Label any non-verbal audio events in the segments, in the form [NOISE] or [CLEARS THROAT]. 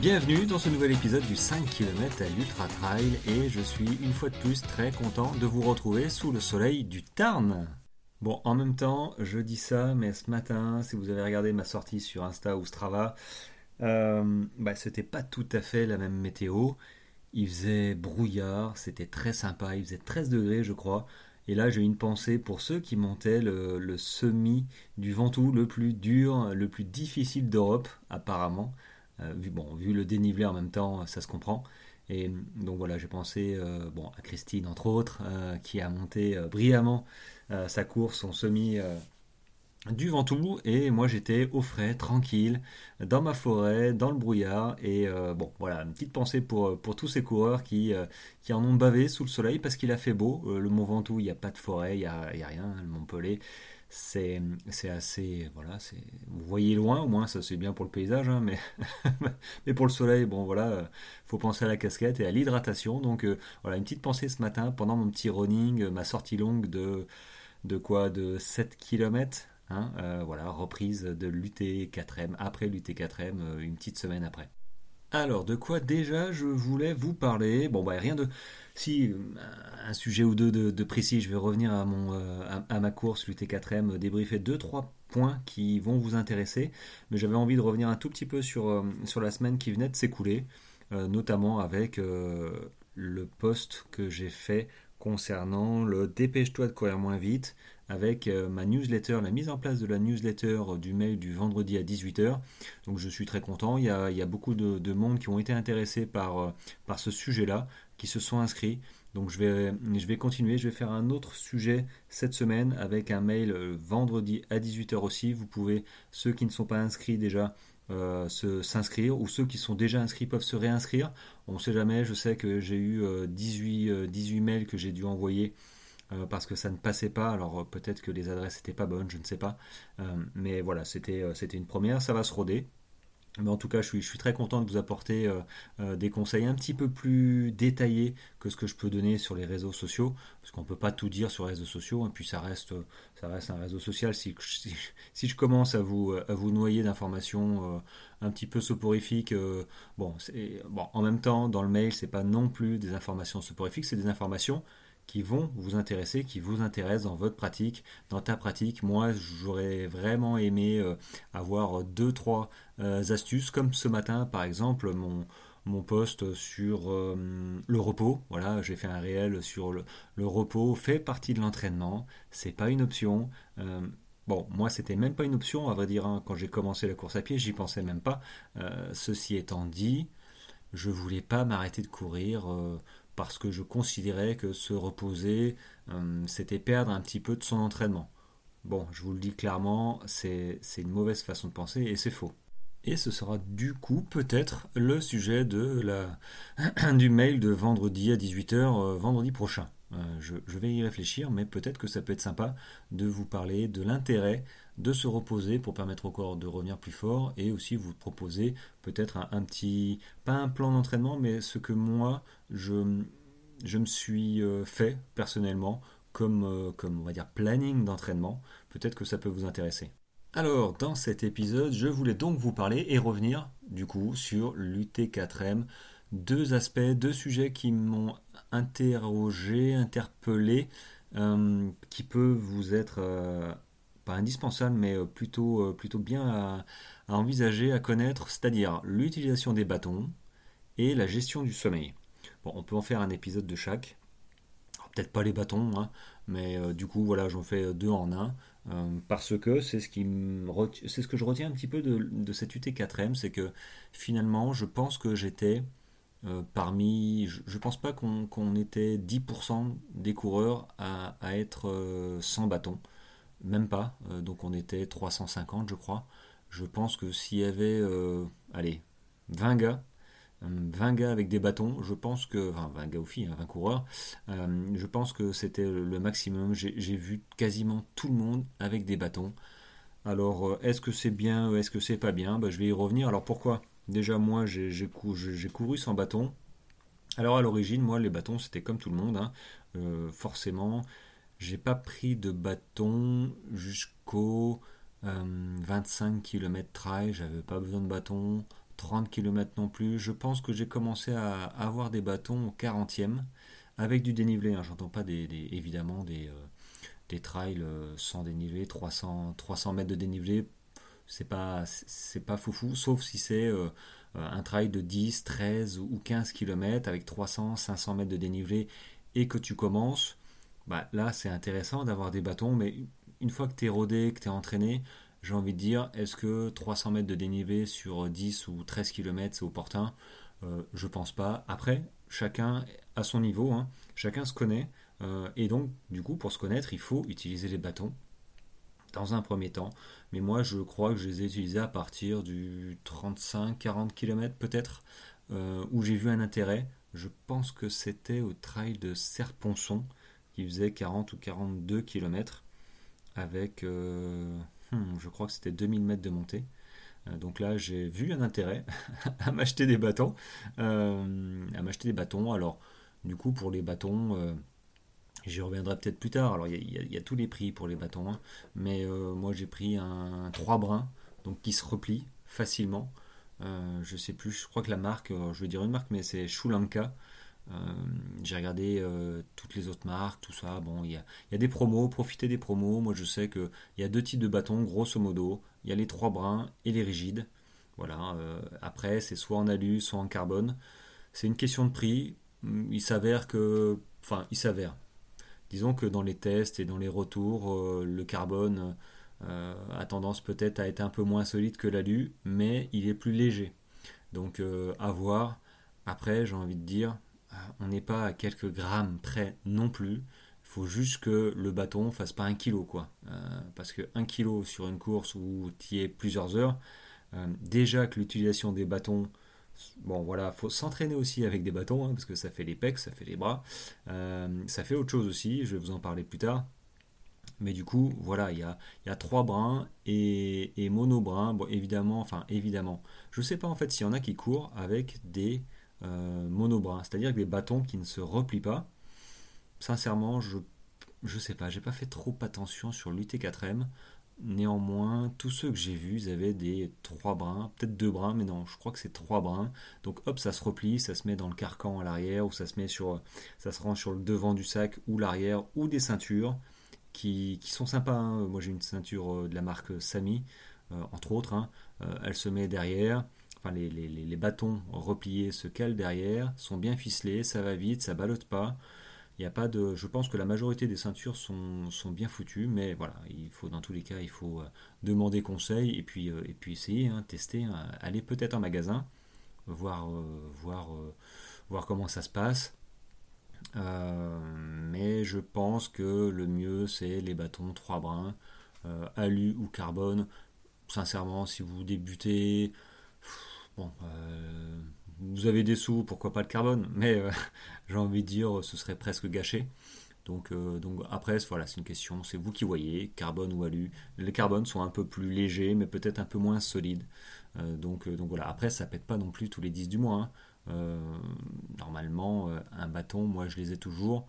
Bienvenue dans ce nouvel épisode du 5 km à l'Ultra Trail et je suis une fois de plus très content de vous retrouver sous le soleil du Tarn. Bon, en même temps, je dis ça, mais ce matin, si vous avez regardé ma sortie sur Insta ou Strava, euh, bah, c'était pas tout à fait la même météo. Il faisait brouillard, c'était très sympa, il faisait 13 degrés, je crois. Et là, j'ai une pensée pour ceux qui montaient le, semi du Ventoux le plus dur, le plus difficile d'Europe, apparemment. Euh, vu, bon, vu le dénivelé en même temps, ça se comprend. Et donc voilà, j'ai pensé euh, bon, à Christine, entre autres, euh, qui a monté brillamment sa course, son semi du Ventoux et moi j'étais au frais, tranquille, dans ma forêt, dans le brouillard et euh, bon voilà une petite pensée pour, pour tous ces coureurs qui, euh, qui en ont bavé sous le soleil parce qu'il a fait beau. Euh, le Mont Ventoux il n'y a pas de forêt, il n'y a, y a, rien. Le Mont Pelé c'est assez voilà vous voyez loin au moins ça c'est bien pour le paysage hein, mais [LAUGHS] mais pour le soleil bon voilà faut penser à la casquette et à l'hydratation donc voilà une petite pensée ce matin pendant mon petit running ma sortie longue de de quoi de 7 km Hein, euh, voilà, reprise de l'UT4M, après l'UT4M, euh, une petite semaine après. Alors, de quoi déjà je voulais vous parler? Bon, bah, rien de. Si, un sujet ou deux de, précis, je vais revenir à, mon, euh, à, ma course, l'UT4M, débriefer deux, trois points qui vont vous intéresser. Mais j'avais envie de revenir un tout petit peu sur, sur la semaine qui venait de s'écouler, notamment avec le post que j'ai fait concernant le dépêche-toi de courir moins vite avec euh, ma newsletter, la mise en place de la newsletter euh, du mail du vendredi à 18h. Donc je suis très content, il y a, beaucoup de, monde qui ont été intéressés par, euh, par ce sujet-là, qui se sont inscrits. Donc je vais, je vais continuer, je vais faire un autre sujet cette semaine avec un mail vendredi à 18h aussi. Vous pouvez, ceux qui ne sont pas inscrits déjà, s'inscrire ou ceux qui sont déjà inscrits peuvent se réinscrire. On ne sait jamais, je sais que j'ai eu 18, 18 mails que j'ai dû envoyer euh, parce que ça ne passait pas. Alors euh, peut-être que les adresses n'étaient pas bonnes, je ne sais pas. Euh, mais voilà, c'était une première, ça va se roder. Mais en tout cas, je suis, je suis très content de vous apporter des conseils un petit peu plus détaillés que ce que je peux donner sur les réseaux sociaux, parce qu'on ne peut pas tout dire sur les réseaux sociaux, et puis ça reste, ça reste un réseau social. [LAUGHS] Si, si, je commence à vous, à vous noyer d'informations un petit peu soporifiques, bon, bon, en même temps, dans le mail, c'est pas non plus des informations soporifiques, c'est des informations qui vont vous intéresser, qui vous intéressent dans votre pratique, dans ta pratique. Moi, j'aurais vraiment aimé euh, avoir deux, trois euh, astuces, comme ce matin, par exemple, mon, mon sur euh, le repos. Voilà, j'ai fait un réel sur le, repos, fait partie de l'entraînement, c'est pas une option. Bon, moi, c'était même pas une option, à vrai dire, hein. quand j'ai commencé la course à pied, j'y pensais même pas. ceci étant dit, je voulais pas m'arrêter de courir parce que je considérais que se reposer, euh, c'était perdre un petit peu de son entraînement. Bon, je vous le dis clairement, c'est une mauvaise façon de penser et c'est faux. Et ce sera du coup peut-être le sujet de la, [CLEARS THROAT] du mail de vendredi à 18h, euh, vendredi prochain. Euh, je, vais y réfléchir, mais peut-être que ça peut être sympa de vous parler de l'intérêt de se reposer pour permettre au corps de revenir plus fort et aussi vous proposer peut-être un, petit, pas un plan d'entraînement, mais ce que moi je, me suis euh, fait personnellement comme, euh, comme on va dire planning d'entraînement. Peut-être que ça peut vous intéresser. Alors, dans cet épisode, je voulais donc vous parler et revenir du coup sur l'UT4M. Deux aspects, deux sujets qui m'ont interrogé, interpellé, euh, qui peuvent vous être pas indispensables, mais plutôt, plutôt bien à, envisager, à connaître, c'est-à-dire l'utilisation des bâtons et la gestion du sommeil. Bon, on peut en faire un épisode de chaque. Peut-être pas les bâtons, hein, mais euh, du coup, voilà, j'en fais deux en un. Euh, parce que c'est ce, qui c'est ce que je retiens un petit peu de, de cette UT4M, c'est que finalement, je pense que j'étais euh, parmi. Je, ne pense pas qu'on, était 10% des coureurs à, à être sans bâton. Même pas. donc on était 350, je crois. Je pense que s'il y avait, allez, 20 gars 20 gars avec des bâtons, je pense que, enfin 20 gars ou filles, 20 hein, coureurs, euh, je pense que c'était le maximum. J'ai vu quasiment tout le monde avec des bâtons. Alors euh, est-ce que c'est bien, est-ce que c'est pas bien? Bah, Je vais y revenir. Alors pourquoi? Déjà moi j'ai couru sans bâton. Alors à l'origine, moi les bâtons c'était comme tout le monde. Hein. Euh, forcément, j'ai pas pris de bâton jusqu'au 25 km trail, j'avais pas besoin de bâton. 30 km non plus. Je pense que j'ai commencé à avoir des bâtons au 40e avec du dénivelé. Hein. J'entends pas des, évidemment des, euh, trails euh, sans dénivelé, 300, 300 mètres de dénivelé. C'est pas, foufou, sauf si c'est euh, un trail de 10, 13 ou 15 km avec 300, 500 mètres de dénivelé et que tu commences. Bah, là, c'est intéressant d'avoir des bâtons, mais une fois que tu es rodé, que tu es entraîné, j'ai envie de dire, est-ce que 300 mètres de dénivelé sur 10 ou 13 km c'est opportun? Euh, Je pense pas. Après, chacun à son niveau, hein. chacun se connaît. Euh, et donc, du coup, pour se connaître, il faut utiliser les bâtons dans un premier temps. Mais moi, je crois que je les ai utilisés à partir du 35-40 km peut-être, euh, où j'ai vu un intérêt. Je pense que c'était au trail de Serponçon, qui faisait 40 ou 42 km, avec... Hmm, je crois que c'était 2000 mètres de montée. Euh, donc là, j'ai vu un intérêt [LAUGHS] à m'acheter des bâtons. Euh, à m'acheter des bâtons. Alors, du coup, pour les bâtons, euh, j'y reviendrai peut-être plus tard. Alors, il y, a tous les prix pour les bâtons. Hein. mais moi, j'ai pris un 3 brins, donc qui se replie facilement. je sais plus, je crois que la marque, je vais dire une marque, mais c'est Shulanka. Euh, j'ai regardé euh, toutes les autres marques, tout ça. Bon, il y a, des promos, profitez des promos. Moi, je sais qu'il y a deux types de bâtons, grosso modo. Il y a les trois brins et les rigides. Voilà. Euh, après, c'est soit en alu, soit en carbone. C'est une question de prix. Il s'avère que. Enfin, il s'avère. Disons que dans les tests et dans les retours, le carbone a tendance peut-être à être un peu moins solide que l'alu, mais il est plus léger. Donc, à voir. Après, j'ai envie de dire, on n'est pas à quelques grammes près non plus. Il faut juste que le bâton fasse pas un kilo, quoi. Euh, parce que un kilo sur une course où tu y es plusieurs heures, euh, déjà que l'utilisation des bâtons, bon voilà, faut s'entraîner aussi avec des bâtons, hein, parce que ça fait les pecs, ça fait les bras, euh, ça fait autre chose aussi, je vais vous en parler plus tard. Mais du coup, voilà, il y a, trois brins et, et monobrins. Bon, évidemment, enfin, évidemment. Je ne sais pas en fait s'il y en a qui courent avec des euh, monobras, c'est-à-dire des bâtons qui ne se replient pas. Sincèrement, je je sais pas, j'ai pas fait trop attention sur l'UT4M. Néanmoins, tous ceux que j'ai vus, avaient des trois brins, peut-être deux brins, mais non, je crois que c'est trois brins. Donc hop, ça se replie, ça se met dans le carcan à l'arrière, ou ça se met sur, ça se range sur le devant du sac ou l'arrière, ou des ceintures qui, qui sont sympas. Hein. Moi j'ai une ceinture euh, de la marque Sami, euh, entre autres. Hein. elle se met derrière les, bâtons repliés se calent derrière, sont bien ficelés, ça va vite, ça ballotte pas. Il y a pas de, je pense que la majorité des ceintures sont, sont, bien foutues, mais voilà, il faut dans tous les cas, il faut euh, demander conseil et puis, euh, et puis essayer, hein, tester, hein, aller peut-être en magasin, voir, euh, voir, voir comment ça se passe. mais je pense que le mieux c'est les bâtons 3 brins, alu ou carbone. Sincèrement, si vous débutez, Bon, euh, vous avez des sous, pourquoi pas le carbone, [LAUGHS] mais euh, j'ai envie de dire, ce serait presque gâché. Donc, euh, donc après, voilà, c'est une question, c'est vous qui voyez, carbone ou alu. Les carbones sont un peu plus légers, mais peut-être un peu moins solides. donc, donc voilà, après, ça pète pas non plus tous les 10 du mois. Hein. normalement, un bâton, moi je les ai toujours.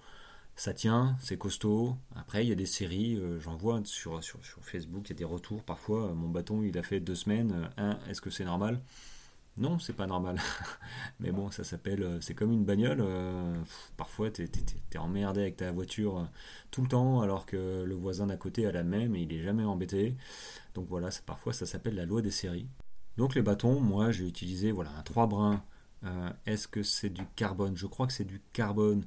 Ça tient, c'est costaud. Après, il y a des séries, j'en vois sur, sur, sur, Facebook, il y a des retours parfois. Mon bâton, il a fait deux semaines. Un, est-ce que c'est normal? Non, c'est pas normal. [LAUGHS] Mais bon, ça s'appelle. Euh, c'est comme une bagnole. Euh, parfois, t'es es, emmerdé avec ta voiture euh, tout le temps, alors que le voisin d'à côté a la même et il est jamais embêté. Donc voilà, parfois ça s'appelle la loi des séries. Donc les bâtons, moi j'ai utilisé voilà un 3 brins. Est-ce que c'est du carbone? Je crois que c'est du carbone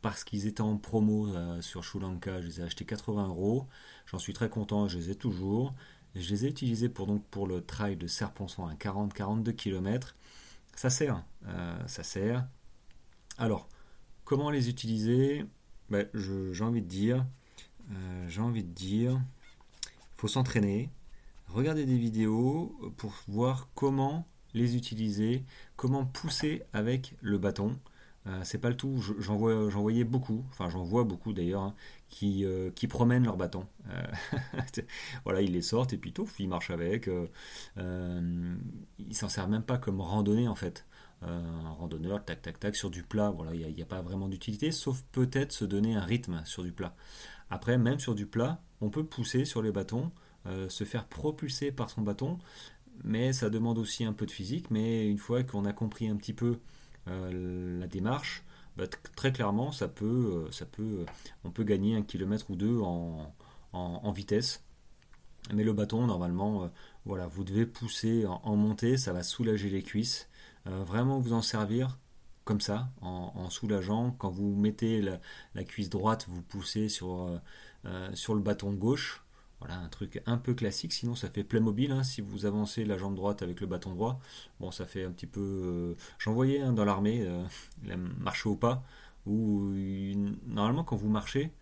parce qu'ils étaient en promo sur Shulanka. Je les ai achetés 80 euros. J'en suis très content, je les ai toujours. Je les ai utilisés pour, donc, pour le trail de Serponçon à 40-42 km. Ça sert, euh, ça sert. Alors, comment les utiliser? Ben, J'ai envie de dire, euh, j'ai envie de dire, faut s'entraîner, regarder des vidéos pour voir comment les utiliser, comment pousser avec le bâton. Euh, c'est pas le tout, j'en voyais beaucoup, enfin j'en vois beaucoup d'ailleurs, hein, qui, euh, qui, promènent leur bâton. Euh, [LAUGHS] voilà, ils les sortent et puis tout, ils marchent avec. ils s'en servent même pas comme randonnée en fait. un randonneur, tac tac tac, sur du plat, voilà, il n'y a, pas vraiment d'utilité, sauf peut-être se donner un rythme sur du plat. Après, même sur du plat, on peut pousser sur les bâtons se faire propulser par son bâton, mais ça demande aussi un peu de physique. Mais une fois qu'on a compris un petit peu la démarche, bah, très clairement, ça peut, ça peut, on peut gagner un kilomètre ou deux en, en vitesse. Mais le bâton, normalement, voilà, vous devez pousser en, montée, ça va soulager les cuisses. Euh, vraiment vous en servir comme ça, en, soulageant. Quand vous mettez la, cuisse droite, vous poussez euh, euh, sur le bâton gauche. Voilà, un truc un peu classique, sinon ça fait Playmobil, hein, si vous avancez la jambe droite avec le bâton droit. Bon, ça fait un petit peu... J'en voyais dans l'armée, marcher au pas, où normalement quand vous marchez,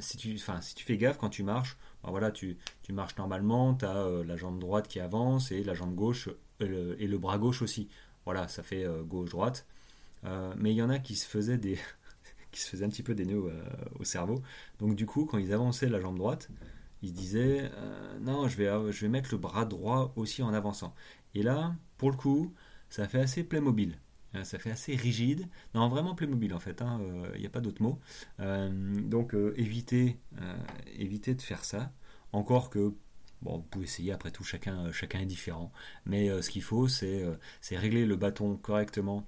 si, tu, si tu fais gaffe quand tu marches, voilà, tu, marches normalement, tu as euh, la jambe droite qui avance et la jambe gauche euh, et le bras gauche aussi. Voilà, ça fait euh, gauche-droite. mais il y en a qui se faisaient des [LAUGHS] qui se faisaient un petit peu des nœuds au cerveau. Donc du coup, quand ils avançaient la jambe droite, ils se disaient non, je vais, je vais mettre le bras droit aussi en avançant. Et là, pour le coup, ça fait assez Playmobil. Ça fait assez rigide. Non, vraiment Playmobil en fait, il hein, n'y a pas d'autre mot. donc évitez, évitez de faire ça. Encore que, bon, vous pouvez essayer, après tout, chacun, euh, chacun est différent. Mais euh, ce qu'il faut, euh, c'est régler le bâton correctement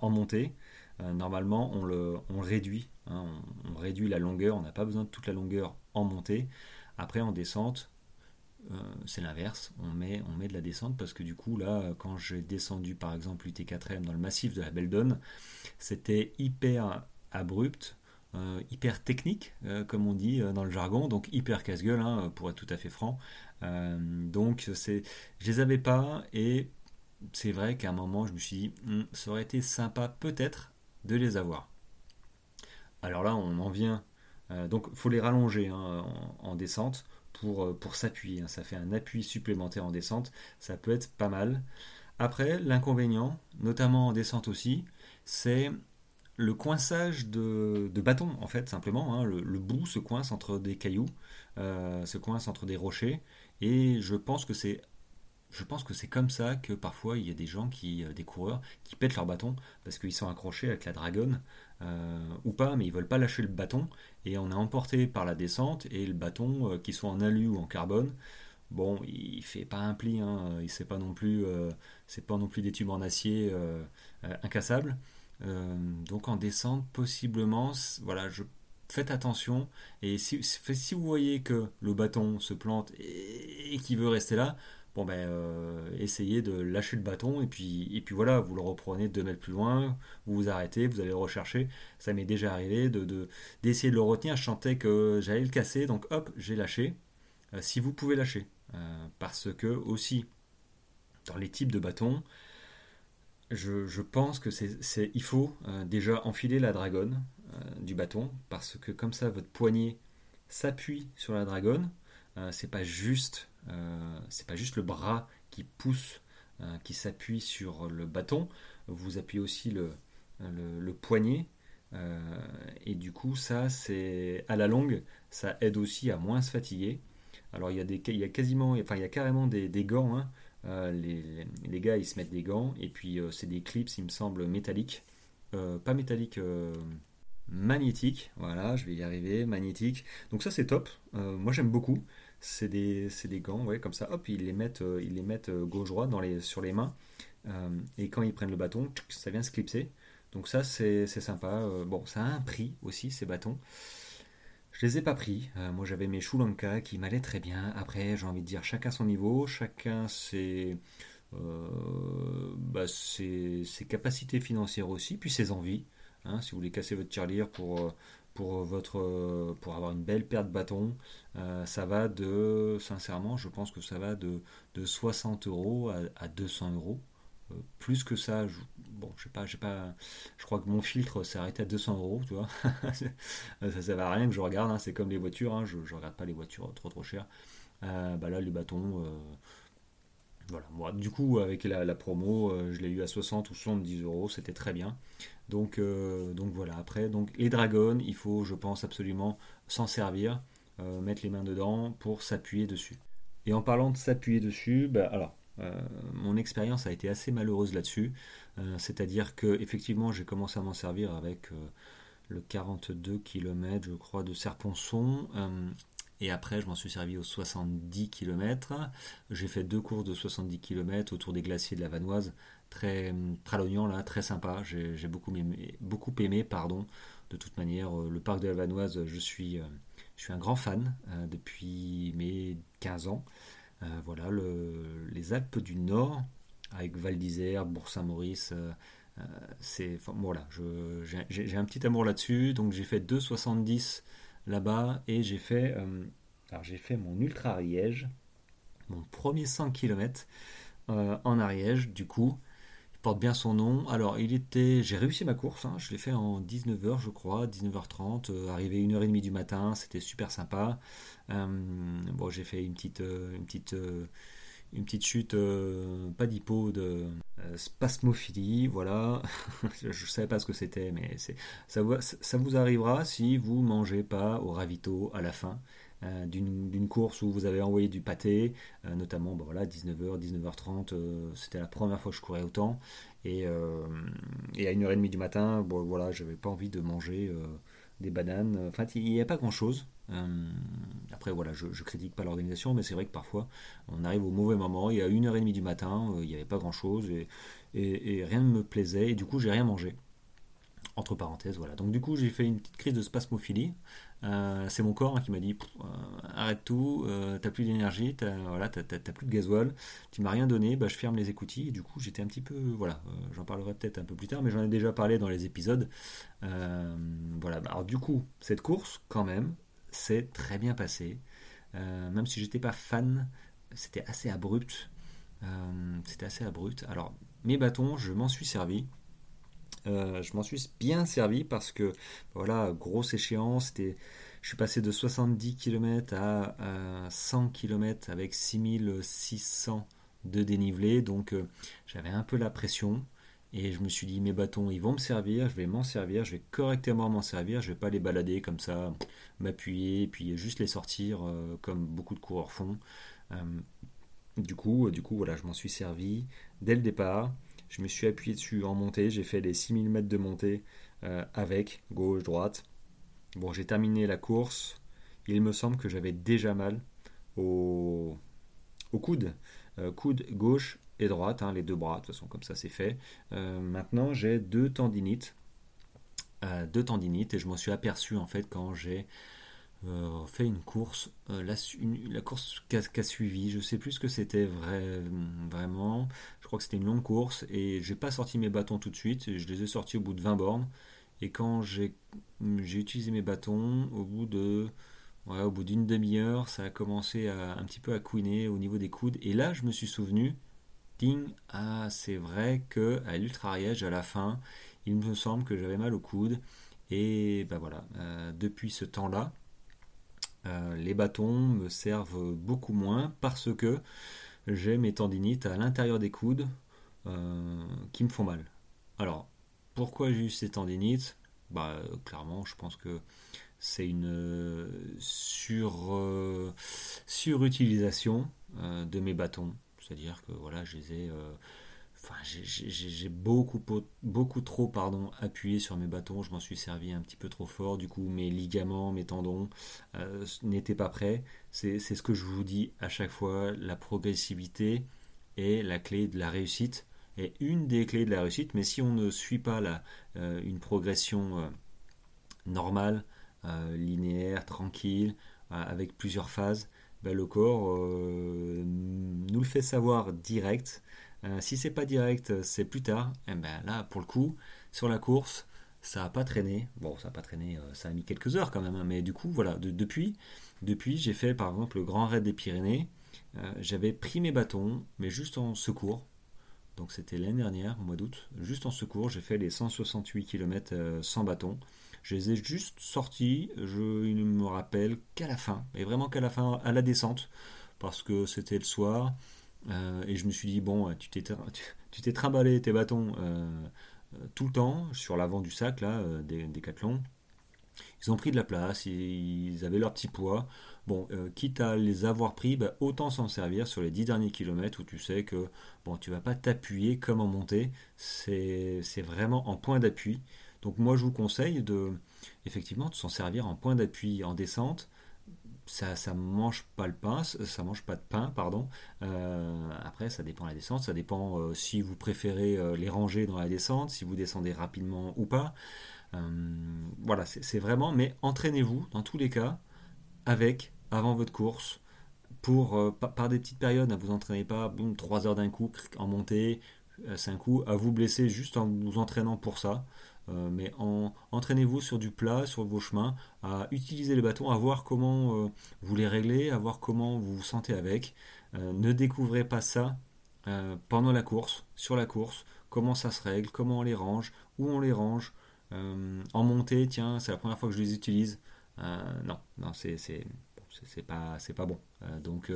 en montée. Normalement, on le, réduit. Hein, on, réduit la longueur. On n'a pas besoin de toute la longueur en montée. Après, en descente, c'est l'inverse. On met, on met de la descente parce que du coup, là, quand j'ai descendu par exemple l'UT4M dans le massif de la Beldon, c'était hyper abrupt. Euh, hyper technique, euh, comme on dit euh, dans le jargon, donc hyper casse-gueule, hein, pour être tout à fait franc. donc c'est, je les avais pas et c'est vrai qu'à un moment je me suis dit, hmm, ça aurait été sympa peut-être de les avoir. Alors là, on en vient. donc il faut les rallonger hein, en, descente pour, pour s'appuyer. Hein. ça fait un appui supplémentaire en descente. Ça peut être pas mal. Après, l'inconvénient, notamment en descente aussi, c'est le coinçage de, bâton, en fait, simplement. Hein. le, bout se coince entre des cailloux, euh, se coince entre des rochers, et je pense que c'est je pense que c'est comme ça que parfois il y a des gens qui, euh, des coureurs, qui pètent leur bâton parce qu'ils sont accrochés avec la dragonne euh, ou pas, mais ils veulent pas lâcher le bâton et on est emporté par la descente et le bâton, qui soit en alu ou en carbone, bon, il fait pas un pli, hein, il c'est pas non plus, c'est pas non plus des tubes en acier incassables. Euh, donc en descente, possiblement, voilà, faites attention. Et si, si, vous voyez que le bâton se plante et, qu'il veut rester là, bon ben euh, essayez de lâcher le bâton et puis et puis voilà vous le reprenez deux mètres plus loin vous vous arrêtez vous allez le rechercher ça m'est déjà arrivé de d'essayer de, le retenir je sentais que j'allais le casser donc hop j'ai lâché euh, si vous pouvez lâcher parce que aussi dans les types de bâtons je, pense que c'est, il faut euh, déjà enfiler la dragonne euh, du bâton parce que comme ça votre poignet s'appuie sur la dragonne. Euh, c'est pas juste, c'est pas juste le bras qui pousse, qui s'appuie sur le bâton. Vous appuyez aussi le, poignet. et du coup, ça, c'est à la longue, ça aide aussi à moins se fatiguer. Alors il y a des, il y a quasiment, enfin il y a carrément des, gants hein, euh, les, gars, ils se mettent des gants, et puis euh, c'est des clips, il me semble, métalliques. Euh, pas métalliques, magnétiques. Voilà, je vais y arriver, magnétiques. Donc ça, c'est top. moi, j'aime beaucoup. C'est des, des, gants, ouais, comme ça. Hop, ils les mettent, ils les mettent gauche-droite sur les mains. et quand ils prennent le bâton, ça vient se clipser. Donc ça, c'est sympa. bon, ça a un prix aussi, ces bâtons. Je les ai pas pris. Euh, moi, j'avais mes Shulanka qui m'allaient très bien. Après, j'ai envie de dire, chacun son niveau, chacun ses, euh, bah, ses, capacités financières aussi, puis ses envies. Hein. si vous voulez casser votre tirelire pour, euh, pour, votre, pour avoir une belle paire de bâtons, ça va de, sincèrement, je pense que ça va de, de 60 euros à, à 200 euros. plus que ça, je, bon, je sais pas, j'ai pas, je crois que mon filtre s'est arrêté à 200 euros, tu vois. [LAUGHS] ça sert à rien que je regarde, hein. c'est comme les voitures, hein. je, ne regarde pas les voitures trop trop chères. Euh, bah là, le bâton, euh, voilà. Moi, du coup, avec la, promo, euh, je l'ai eu à 60 ou 70 euros, c'était très bien. Donc, donc voilà. Après, donc les dragons, il faut, je pense, absolument s'en servir, mettre les mains dedans pour s'appuyer dessus. Et en parlant de s'appuyer dessus, bah, alors euh, mon expérience a été assez malheureuse là-dessus. Euh, c'est-à-dire que effectivement, j'ai commencé à m'en servir avec euh, le 42 km, je crois, de Serponçon. Et après, je m'en suis servi aux 70 km. J'ai fait deux courses de 70 km autour des glaciers de la Vanoise. Très là, très sympa. J'ai beaucoup aimé, beaucoup aimé, pardon. De toute manière, euh, le parc de la Vanoise, je suis, euh, je suis un grand fan euh, depuis mes 15 ans. voilà, les Alpes du Nord, avec Val d'Isère, Bourg-Saint-Maurice, c'est voilà, j'ai un petit amour là-dessus. Donc j'ai fait 2,70 là-bas et j'ai fait, j'ai fait mon ultra Ariège, mon premier 100 km en Ariège. Du coup, porte bien son nom. Alors, il était, j'ai réussi ma course, hein. je l'ai fait en 19h, je crois, 19h30, euh, arrivé 1h30 du matin, c'était super sympa. Euh, bon, j'ai fait une petite, euh, une petite, une petite chute, pas d'hypo, de spasmophilie, voilà. [LAUGHS] je ne savais pas ce que c'était, mais ça, ça vous arrivera si vous mangez pas au ravito à la fin. Euh, d'une course où vous avez envoyé du pâté, euh, notamment bon, voilà, 19h, 19h30, c'était la première fois que je courais autant. Et, euh, et à 1h30 du matin, bon, voilà, j'avais pas envie de manger des bananes. Enfin, il n'y a pas grand chose. après, voilà, je, critique pas l'organisation, mais c'est vrai que parfois on arrive au mauvais moment. Et à 1h30 du matin, il n'y avait pas grand chose et, et, et, rien ne me plaisait. Et du coup, j'ai rien mangé. Entre parenthèses, voilà. Donc du coup, j'ai fait une petite crise de spasmophilie. Euh, c'est mon corps hein, qui m'a dit euh, arrête tout, euh, t'as plus d'énergie, t'as voilà, plus de gasoil, tu m'as rien donné, bah, je ferme les écoutilles. Du coup, j'étais un petit peu, voilà, j'en parlerai peut-être un peu plus tard, mais j'en ai déjà parlé dans les épisodes. voilà. Alors du coup, cette course, quand même, c'est très bien passé. même si j'étais pas fan, c'était assez abrupt. c'était assez abrupt. Alors, mes bâtons, je m'en suis servi. Euh, je m'en suis bien servi parce que voilà, grosse échéance, je suis passé de 70 km à, 100 km avec 6600 de dénivelé, donc euh, j'avais un peu la pression et je me suis dit mes bâtons ils vont me servir, je vais m'en servir, je vais correctement m'en servir, je vais pas les balader comme ça, m'appuyer puis juste les sortir euh, comme beaucoup de coureurs font. du coup, du coup voilà, je m'en suis servi dès le départ. Je me suis appuyé dessus en montée, j'ai fait les 6000 mètres de montée euh, avec gauche, droite. Bon, j'ai terminé la course. Il me semble que j'avais déjà mal au, coude. Euh, coude gauche et droite, hein, les deux bras, de toute façon, comme ça c'est fait. Euh, maintenant, j'ai deux tendinites. deux tendinites et je m'en suis aperçu en fait quand j'ai fait une course, la, course qu'a suivi, je sais plus ce que c'était vrai, vraiment, que c'était une longue course et j'ai pas sorti mes bâtons tout de suite, je les ai sortis au bout de 20 bornes. Et quand j'ai utilisé mes bâtons, au bout de au bout d'une demi-heure, ça a commencé à, un petit peu à couiner au niveau des coudes. Et là je me suis souvenu, ding, ah c'est vrai que à l'ultra à la fin, il me semble que j'avais mal au coude. Et ben voilà, euh, depuis ce temps-là, euh, les bâtons me servent beaucoup moins parce que j'ai mes tendinites à l'intérieur des coudes euh, qui me font mal. Alors, pourquoi j'ai eu ces tendinites? Bah, Clairement, je pense que c'est une euh, sur, surutilisation de mes bâtons. C'est-à-dire que voilà, je les ai J'ai beaucoup, beaucoup trop pardon, appuyé sur mes bâtons, je m'en suis servi un petit peu trop fort, du coup mes ligaments, mes tendons euh, n'étaient pas prêts. C'est ce que je vous dis à chaque fois, la progressivité est la clé de la réussite, est une des clés de la réussite, mais si on ne suit pas la, euh, une progression euh, normale, linéaire, tranquille, avec plusieurs phases, ben, le corps nous le fait savoir direct euh, si c'est pas direct, c'est plus tard. Et eh ben là, pour le coup, sur la course, ça a pas traîné. Bon, ça a pas traîné, euh, ça a mis quelques heures quand même. Hein. mais du coup, voilà, depuis, depuis j'ai fait par exemple le Grand Raid des Pyrénées. Euh, j'avais pris mes bâtons, mais juste en secours. Donc c'était l'année dernière, au mois d'août. Juste en secours, j'ai fait les 168 km sans bâton. Je les ai juste sortis, je ne me rappelle qu'à la fin, et vraiment qu'à la fin, à la descente, parce que c'était le soir. Euh, et je me suis dit, bon, tu t'es, tu, t'es trimballé tes bâtons euh, euh, tout le temps sur l'avant du sac là, des, des Ils ont pris de la place, ils avaient leur petit poids. Bon, quitte à les avoir pris, bah, autant s'en servir sur les 10 derniers kilomètres où tu sais que bon, tu vas pas t'appuyer comme en montée, c'est, c'est vraiment en point d'appui. Donc moi je vous conseille de effectivement de s'en servir en point d'appui en descente ça ça mange pas le pain, ça mange pas de pain, pardon. après, ça dépend de la descente, ça dépend si vous préférez les ranger dans la descente, si vous descendez rapidement ou pas. voilà, c'est vraiment, mais entraînez-vous dans tous les cas avec avant votre course pour par, des petites périodes. Ne vous entraînez pas boum, 3 heures d'un coup en montée, 5 coups, à vous blesser juste en vous entraînant pour ça. Euh, mais entraînez-vous sur du plat, sur vos chemins, à utiliser les bâtons, à voir comment euh, vous les réglez, à voir comment vous vous sentez avec. Euh, ne découvrez pas ça pendant la course, sur la course, comment ça se règle, comment on les range, où on les range. en montée, tiens, c'est la première fois que je les utilise. non, non, c'est pas pas bon. donc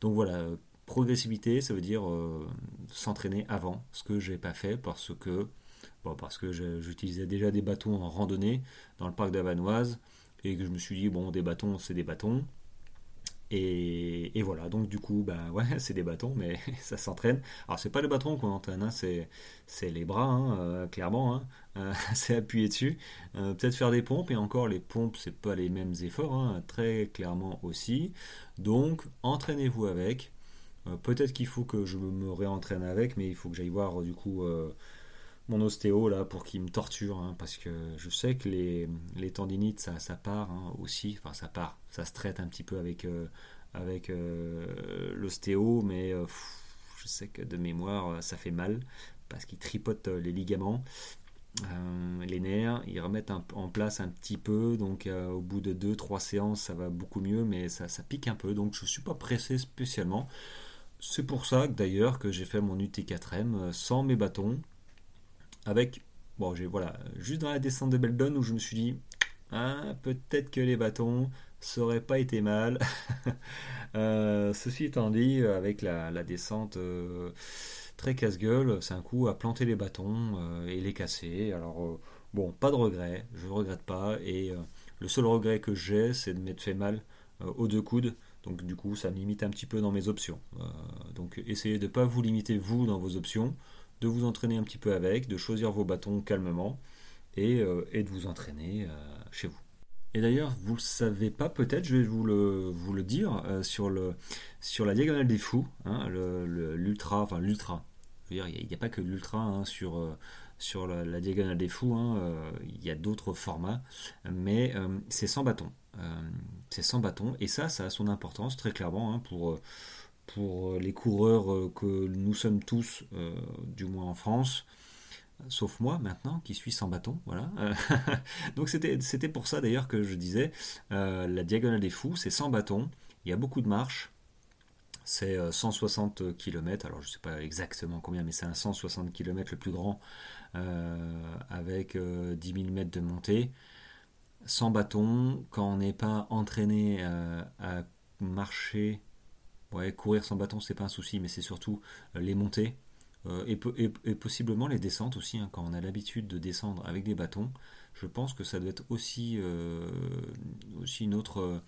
donc voilà, progressivité, ça veut dire s'entraîner avant, ce que j'ai pas fait parce que parce que j'utilisais déjà des bâtons en randonnée dans le parc d'Avanoise et que je me suis dit, bon, des bâtons, c'est des bâtons. Et, voilà, donc du coup, bah ouais, [LAUGHS] c'est des bâtons, mais [LAUGHS] ça s'entraîne. Alors, c'est pas le bâton qu'on entraîne, hein, c'est, les bras, hein, euh, clairement, hein, euh, [LAUGHS] c'est appuyer dessus. Euh, peut-être faire des pompes, et encore, les pompes, c'est pas les mêmes efforts, très clairement aussi. Donc, entraînez-vous avec. peut-être qu'il faut que je me réentraîne avec, mais il faut que j'aille voir, du coup, mon ostéo là pour qu'il me torture hein, parce que je sais que les, tendinites ça, part hein, aussi. Enfin ça part ça se traite un petit peu avec euh, euh, l'ostéo mais euh, je sais que de mémoire ça fait mal parce qu'il tripote les ligaments les nerfs. Ils remettent en place un petit peu donc au bout de 2-3 séances ça va beaucoup mieux mais ça, pique un peu donc je suis pas pressé spécialement. C'est pour ça d'ailleurs que j'ai fait mon UT4M sans mes bâtons avec, bon, j'ai voilà, juste dans la descente de Beldon où je me suis dit, ah, peut-être que les bâtons, ça aurait pas été mal. [LAUGHS] Euh, ceci étant dit, avec la, descente euh, très casse-gueule, c'est un coup à planter les bâtons euh, et les casser. Alors, bon, pas de regret, je ne regrette pas. Et le seul regret que j'ai, c'est de m'être fait mal aux deux coudes. Donc, du coup, ça me limite un petit peu dans mes options. donc, essayez de ne pas vous limiter, vous, dans vos options de vous entraîner un petit peu avec, de choisir vos bâtons calmement et, euh, de vous entraîner euh, chez vous. Et d'ailleurs, vous ne le savez pas, peut-être, je vais vous le, vous le dire, euh, sur, le, sur la diagonale des fous, hein, l'ultra, enfin l'ultra, il n'y a, pas que l'ultra hein, sur, sur la, diagonale des fous, hein, il y a d'autres formats, mais c'est sans bâton. c'est sans bâton, et ça, ça a son importance très clairement pour pour euh, les coureurs euh, que nous sommes tous, euh, du moins en France, sauf moi maintenant qui suis sans bâton voilà. [LAUGHS] Donc c'était pour ça d'ailleurs que je disais la diagonale des fous c'est sans bâton il y a beaucoup de marches c'est 160 km alors je sais pas exactement combien mais c'est un 160 km le plus grand avec 10 000 mètres de montée. Sans bâton quand on n'est pas entraîné à marcher Ouais, courir sans bâton, c'est pas un souci, mais c'est surtout euh, les montées euh, et, possiblement les descentes aussi. Hein, quand on a l'habitude de descendre avec des bâtons, je pense que ça doit être aussi, euh, aussi une, autre,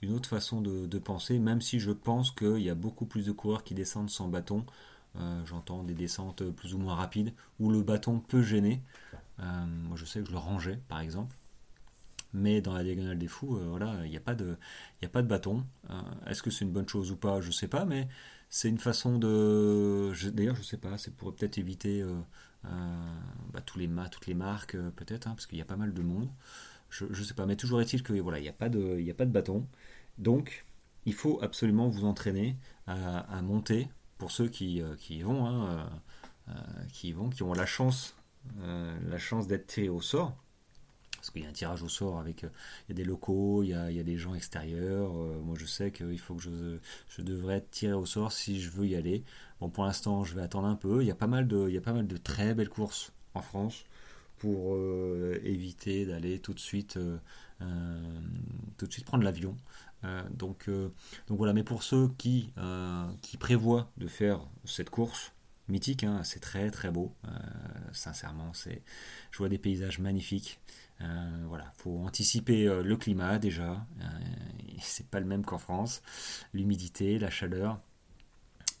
une autre façon de, penser, même si je pense qu'il y a beaucoup plus de coureurs qui descendent sans bâton. J'entends des descentes plus ou moins rapides où le bâton peut gêner. moi, je sais que je le rangeais, par exemple mais dans la diagonale des fous, euh, voilà, il n'y a pas de, a pas de bâton. Euh, est-ce que c'est une bonne chose ou pas? Je ne sais pas, mais c'est une façon de. D'ailleurs, je ne sais pas, c'est pour peut-être éviter euh, bah, tous les toutes les marques, peut-être, hein, parce qu'il y a pas mal de monde. Je ne sais pas, mais toujours est-il que voilà, il n'y a pas de, a pas de bâton. Donc, il faut absolument vous entraîner à, monter pour ceux qui, qui y vont, hein, qui vont, qui ont la chance, la chance d'être tirés au sort parce qu'il y a un tirage au sort avec euh, il y a des locaux, il y a, des gens extérieurs. Euh, moi, je sais qu'il faut que je, devrais être tiré au sort si je veux y aller. Bon, pour l'instant, je vais attendre un peu. Il y a pas mal de, très belles courses en France pour euh, éviter d'aller tout de suite, prendre l'avion. donc, voilà. Mais pour ceux qui, prévoient de faire cette course, mythique, hein, c'est très très beau. sincèrement, je vois des paysages magnifiques. Euh, voilà, faut anticiper euh, le climat déjà. Euh, [LAUGHS] c'est pas le même qu'en France. L'humidité, la chaleur.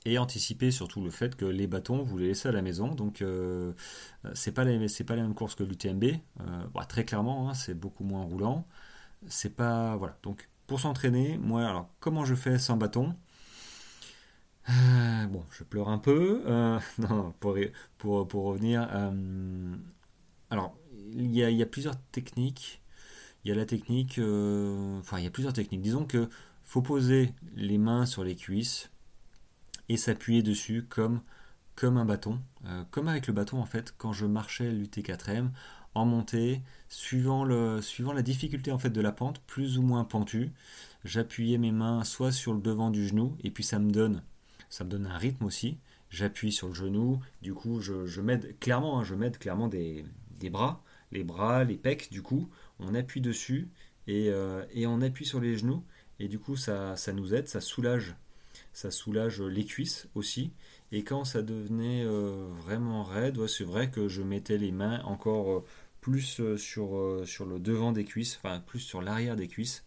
Et anticiper surtout le fait que les bâtons, vous les laissez à la maison. Donc, c'est pas, pas la même course que l'UTMB. Bah, très clairement, hein, c'est beaucoup moins roulant. C'est pas. Voilà. Donc, pour s'entraîner, moi, alors comment je fais sans bâton? Bon, je pleure un peu. [LAUGHS] non, pour, pour, pour revenir. alors, il y, a, plusieurs techniques. Il y a la technique. enfin, il y a plusieurs techniques. Disons que faut poser les mains sur les cuisses et s'appuyer dessus comme, comme un bâton. comme avec le bâton, en fait, quand je marchais l'UT4M, en montée, suivant, le, suivant la difficulté en fait de la pente, plus ou moins pentue, j'appuyais mes mains soit sur le devant du genou, et puis ça me donne, ça me donne un rythme aussi. J'appuie sur le genou, du coup je, m'aide clairement, hein, je m'aide clairement des, bras, les bras, les pecs, du coup on appuie dessus et, euh, et, on appuie sur les genoux, et du coup ça, ça nous aide, ça soulage, ça soulage les cuisses aussi. Et quand ça devenait euh, vraiment raide, c'est vrai que je mettais les mains encore euh, plus sur, sur le devant des cuisses, enfin plus sur l'arrière des cuisses.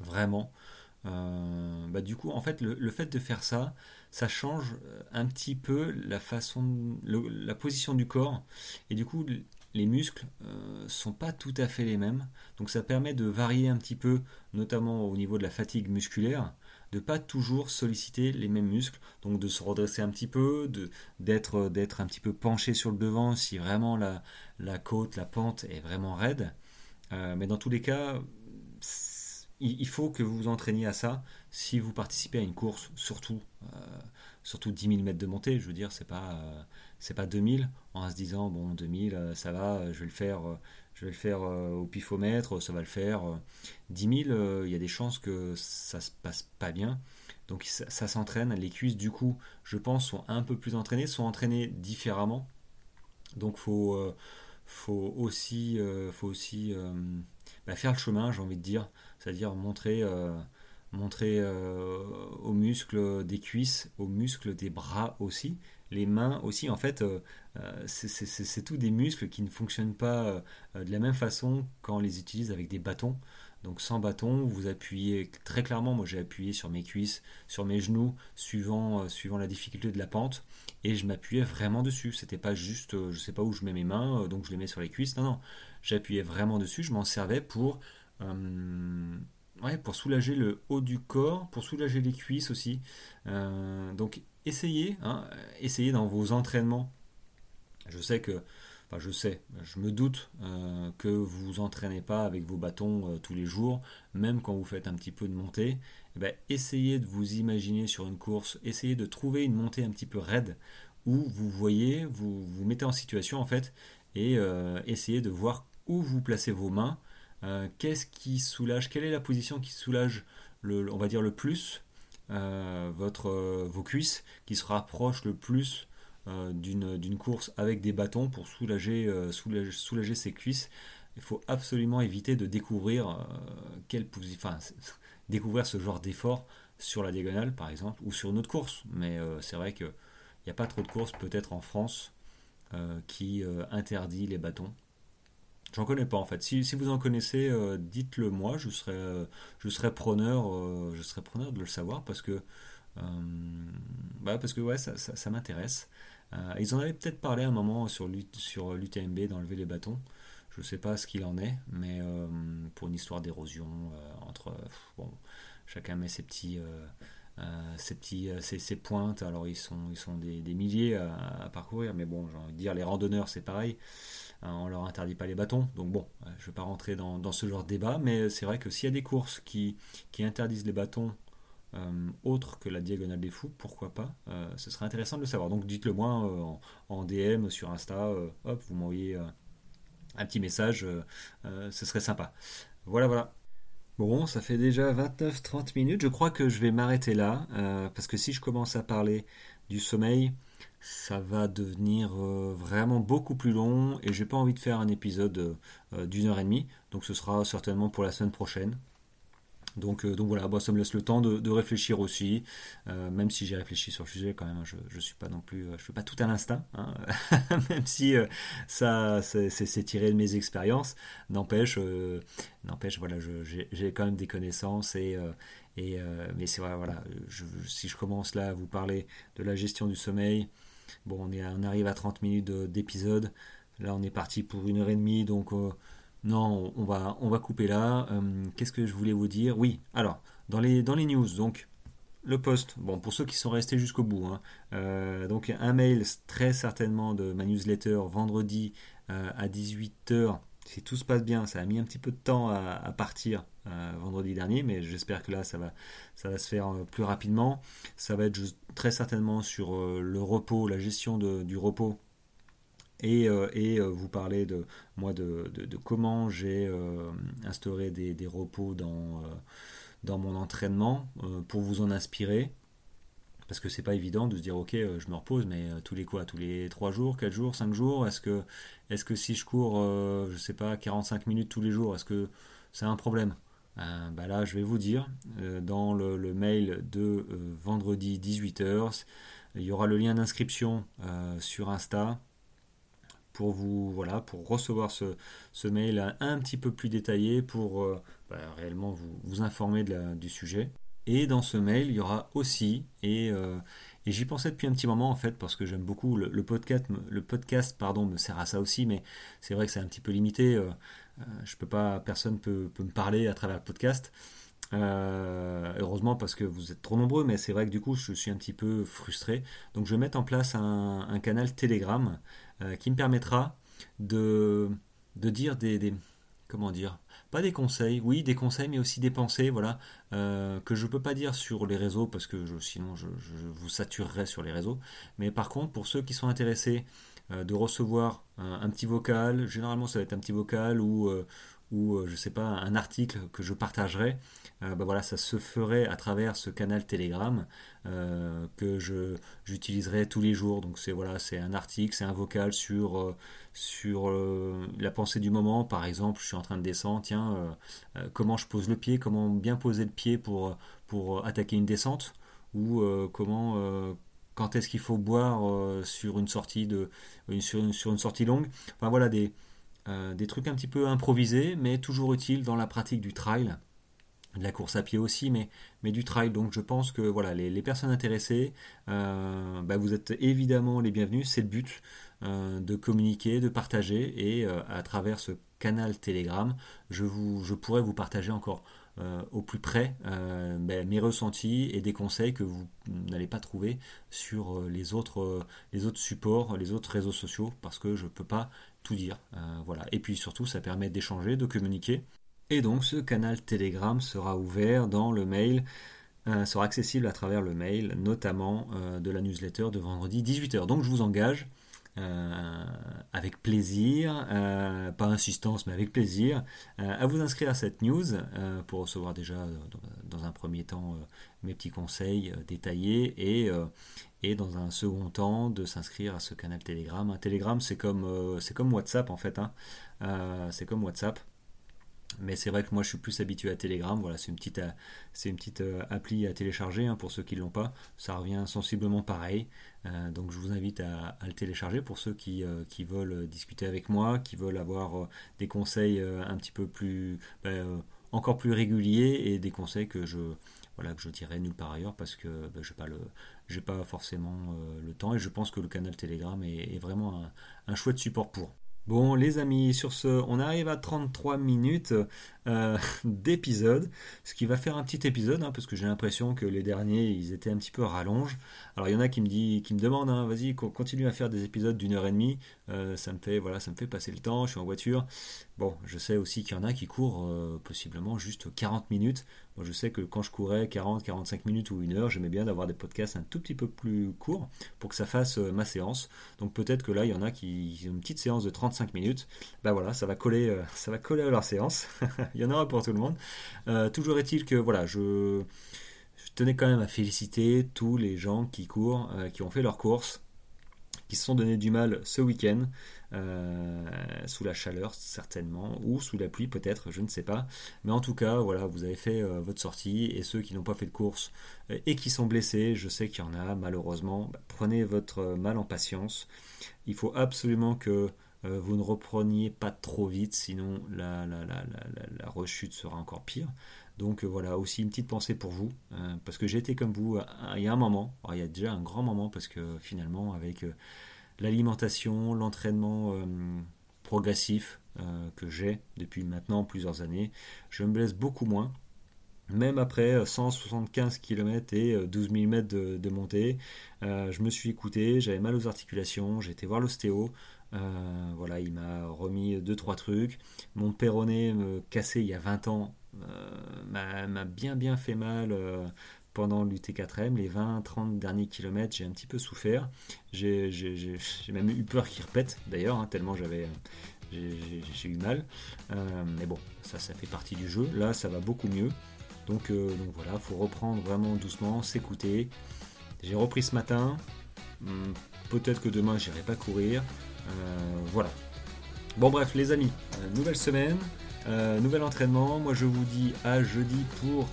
Vraiment. bah, du coup, en fait, le, fait de faire ça, ça change un petit peu la façon, la position du corps. Et du coup, les muscles ne sont pas tout à fait les mêmes. Donc ça permet de varier un petit peu, notamment au niveau de la fatigue musculaire de pas toujours solliciter les mêmes muscles, donc de se redresser un petit peu, d'être un petit peu penché sur le devant si vraiment la, la côte, la pente est vraiment raide. Euh, mais dans tous les cas, il faut que vous vous entraîniez à ça si vous participez à une course, surtout euh, surtout 10 000 mètres de montée. Je veux dire, c'est pas euh, c'est pas 2000 en se disant bon 2000 ça va, je vais le faire je vais le faire euh, au pifomètre, ça va le faire. 10 euh, 000, euh, il y a des chances que ça se passe pas bien. Donc ça, s'entraîne. Les cuisses, du coup, je pense, sont un peu plus entraînées, sont entraînées différemment. Donc faut, faut aussi, faut aussi bah, faire le chemin, j'ai envie de dire. C'est-à-dire montrer, montrer aux muscles des cuisses, aux muscles des bras aussi, les mains aussi, en fait, euh, euh, c'est tout des muscles qui ne fonctionnent pas euh, de la même façon quand on les utilise avec des bâtons. Donc sans bâton, vous appuyez très clairement, moi j'ai appuyé sur mes cuisses, sur mes genoux, suivant, la difficulté de la pente, et je m'appuyais vraiment dessus. C'était pas juste, je sais pas où je mets mes mains, donc je les mets sur les cuisses. Non, non, j'appuyais vraiment dessus, je m'en servais pour, pour soulager le haut du corps, pour soulager les cuisses aussi. donc essayez, hein, essayez dans vos entraînements. Je sais que, enfin je sais, je me doute euh, que vous vous entraînez pas avec vos bâtons euh, tous les jours, même quand vous faites un petit peu de montée. Eh ben, essayez de vous imaginer sur une course, essayez de trouver une montée un petit peu raide où vous voyez, vous vous mettez en situation en fait, et euh, essayez de voir où vous placez vos mains, qu'est-ce qui soulage, quelle est la position qui soulage le, on va dire le plus euh, votre, euh, vos cuisses qui se rapprochent le plus euh, d'une course avec des bâtons pour soulager, soulager, soulager ses cuisses? Il faut absolument éviter de découvrir découvrir ce genre d'effort sur la diagonale par exemple ou sur une autre course. Mais c'est vrai qu'il n'y a pas trop de courses peut-être en France qui interdit les bâtons. J'en connais pas en fait. Si, vous en connaissez, euh, dites-le moi. Je serais, je serais preneur, euh, je serais preneur de le savoir parce que, euh, bah, parce que ouais, ça, ça, m'intéresse. ils en avaient peut-être parlé un moment sur l'UTMB d'enlever les bâtons. Je ne sais pas ce qu'il en est, mais pour une histoire d'érosion entre bon, chacun met ses petits ces petits ces, pointes alors ils sont ils sont des, milliers à, à, parcourir mais bon j'ai envie de dire les randonneurs c'est pareil on hein, on leur interdit pas les bâtons. Donc bon, euh, je ne vais pas rentrer dans, ce genre de débat, mais c'est vrai que s'il y a des courses qui, interdisent les bâtons euh, autres que la diagonale des fous, pourquoi pas euh, Ce serait intéressant de le savoir. Donc dites-le moi en, DM sur Insta, hop, vous m'envoyez un petit message, ce serait sympa. Voilà, voilà. Bon, ça fait déjà 29-30 minutes. Je crois que je vais m'arrêter là, parce que si je commence à parler du sommeil, ça va devenir euh, vraiment beaucoup plus long et j'ai pas envie de faire un épisode euh, d'une heure et demie. Donc ce sera certainement pour la semaine prochaine. Donc, euh, voilà, ça me laisse le temps de, réfléchir aussi, même si j'ai réfléchi sur le sujet quand même. Hein, je ne suis pas non plus, je fais pas tout à l'instinct, hein, [LAUGHS] même si ça c'est tiré de mes expériences. N'empêche, n'empêche, voilà, j'ai quand même des connaissances et et mais c'est vrai, voilà, si je commence là à vous parler de la gestion du sommeil, Bon, on, est, on arrive à 30 minutes d'épisode. Là, on est parti pour une heure et demie, donc euh, Non, on va, on va couper là. Qu'est-ce que je voulais vous dire? Oui, alors, dans les, dans les news, donc, le post, bon, pour ceux qui sont restés jusqu'au bout, hein, donc un mail très certainement de ma newsletter vendredi à 18h si tout se passe bien, ça a mis un petit peu de temps à, partir euh, vendredi dernier, mais j'espère que là, ça va, ça va se faire euh, plus rapidement. Ça va être très certainement sur euh, le repos, la gestion du repos. Et, vous parler de moi de, comment j'ai instauré des, des, repos dans, dans mon entraînement pour vous en inspirer parce que c'est pas évident de se dire ok euh, je me repose mais euh, tous les quoi tous les 3 jours 4 jours 5 jours est-ce que est-ce que si je cours euh, je sais pas 45 minutes tous les jours est-ce que c'est un problème? Bah là je vais vous dire dans le, mail de vendredi 18h il y aura le lien d'inscription sur Insta pour vous voilà pour recevoir ce, ce, mail un petit peu plus détaillé pour bah, réellement vous, vous informer du sujet et dans ce mail, il y aura aussi, euh, et, j'y pensais depuis un petit moment en fait, parce que j'aime beaucoup, le, podcast, le podcast pardon, me sert à ça aussi, mais c'est vrai que c'est un petit peu limité. Euh, euh, je peux pas, personne peut, peut me parler à travers le podcast. heureusement parce que vous êtes trop nombreux, mais c'est vrai que du coup je suis un petit peu frustré. Donc je vais mettre en place un, canal Telegram qui me permettra de, de dire des comment dire pas des conseils, oui, des conseils, mais aussi des pensées, voilà, euh, que je ne peux pas dire sur les réseaux parce que sinon je, vous saturerais sur les réseaux. Mais par contre, pour ceux qui sont intéressés euh, de recevoir un, petit vocal, généralement ça va être un petit vocal ou, euh, ou je sais pas, un article que je partagerai, bah voilà, ça se ferait à travers ce canal Telegram que je j'utiliserai tous les jours. Donc c'est voilà, c'est un article, c'est un vocal sur euh, la pensée du moment. Par exemple, je suis en train de descendre, tiens, euh, euh, comment je pose le pied, comment bien poser le pied pour, pour attaquer une descente, ou comment, quand est-ce qu'il faut boire sur une sortie de, sur une, sur une sortie longue. Enfin voilà des, des trucs un petit peu improvisés, mais toujours utiles dans la pratique du trail de la course à pied aussi, mais, du trail. Donc je pense que voilà, les, personnes intéressées, bah, vous êtes évidemment les bienvenus, c'est le but. Euh, de communiquer, de partager et euh, à travers ce canal Telegram, je, vous, je pourrais vous partager encore euh, au plus près ben, mes ressentis et des conseils que vous n'allez pas trouver sur les autres, les autres supports, les autres réseaux sociaux parce que je ne peux pas tout dire. voilà. Et puis surtout, ça permet d'échanger, de communiquer. Et donc ce canal Telegram sera ouvert dans le mail sera accessible à travers le mail, notamment de la newsletter de vendredi 18h. Donc je vous engage euh, avec plaisir, euh, pas insistance mais avec plaisir, euh, à vous inscrire à cette news pour recevoir déjà dans un premier temps mes petits conseils détaillés et, et dans un second temps de s'inscrire à ce canal Telegram. Telegram c'est comme, c'est comme WhatsApp en fait, hein. c'est comme WhatsApp. Mais c'est vrai que moi je suis plus habitué à Telegram. Voilà, c'est une petite, euh, c'est une petite euh, appli à télécharger hein, pour ceux qui ne l'ont pas. Ça revient sensiblement pareil. Euh, donc je vous invite à, le télécharger pour ceux qui, qui, veulent discuter avec moi, qui veulent avoir des conseils un petit peu plus, ben, encore plus réguliers et des conseils que je, voilà, que je dirais nulle part ailleurs parce que ben, je n'ai pas, pas forcément le temps et je pense que le canal Telegram est, vraiment un, un chouette support pour. Bon les amis, sur ce, on arrive à 33 minutes euh, [LAUGHS] d'épisode, ce qui va faire un petit épisode, hein, parce que j'ai l'impression que les derniers, ils étaient un petit peu rallonges. Alors il y en a qui me, dit, qui me demandent, hein, vas-y, continue à faire des épisodes d'une heure et demie, euh, ça, me fait, voilà, ça me fait passer le temps, je suis en voiture. Bon, je sais aussi qu'il y en a qui courent euh, possiblement juste 40 minutes. Moi je sais que quand je courais 40, 45 minutes ou une heure, j'aimais bien d'avoir des podcasts un tout petit peu plus courts pour que ça fasse ma séance. Donc peut-être que là, il y en a qui ont une petite séance de 35 minutes. Ben voilà, ça va coller, ça va coller à leur séance. [LAUGHS] il y en aura pour tout le monde. Euh, toujours est-il que voilà, je, tenais quand même à féliciter tous les gens qui courent, euh, qui ont fait leurs courses, qui se sont donné du mal ce week-end, euh, sous la chaleur certainement, ou sous la pluie peut-être, je ne sais pas. Mais en tout cas, voilà, vous avez fait votre sortie, et ceux qui n'ont pas fait de course et qui sont blessés, je sais qu'il y en a malheureusement, bah, prenez votre mal en patience. Il faut absolument que euh, vous ne repreniez pas trop vite, sinon la, rechute sera encore pire. Donc euh, voilà, aussi une petite pensée pour vous, euh, parce que j'ai été comme vous il y a un moment, il y a déjà un grand moment, parce que finalement avec l'alimentation, l'entraînement progressif, que j'ai depuis maintenant plusieurs années. Je me blesse beaucoup moins. Même après 175 km et 12 000 mètres de, montée, je me suis écouté, j'avais mal aux articulations, j'ai été voir l'ostéo, voilà, il m'a remis 2-3 trucs. Mon péroné me cassé il y a 20 ans m'a bien bien fait mal pendant l'UT4M, les 20-30 derniers kilomètres, j'ai un petit peu souffert. J'ai même eu peur qu'il repète d'ailleurs, hein, tellement j'avais eu mal. Euh, mais bon, ça, ça fait partie du jeu. Là, ça va beaucoup mieux. Donc, euh, donc voilà, faut reprendre vraiment doucement, s'écouter. J'ai repris ce matin. Hmm, peut-être que demain, j'irai pas courir. Euh, voilà. Bon, bref, les amis, nouvelle semaine, nouvel entraînement. Moi, je vous dis à jeudi pour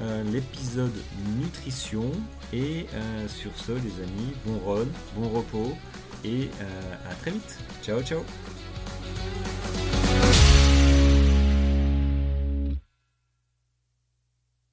euh, l'épisode nutrition. Et euh, sur ce, les amis, bon run, bon repos et euh, à très vite. Ciao, ciao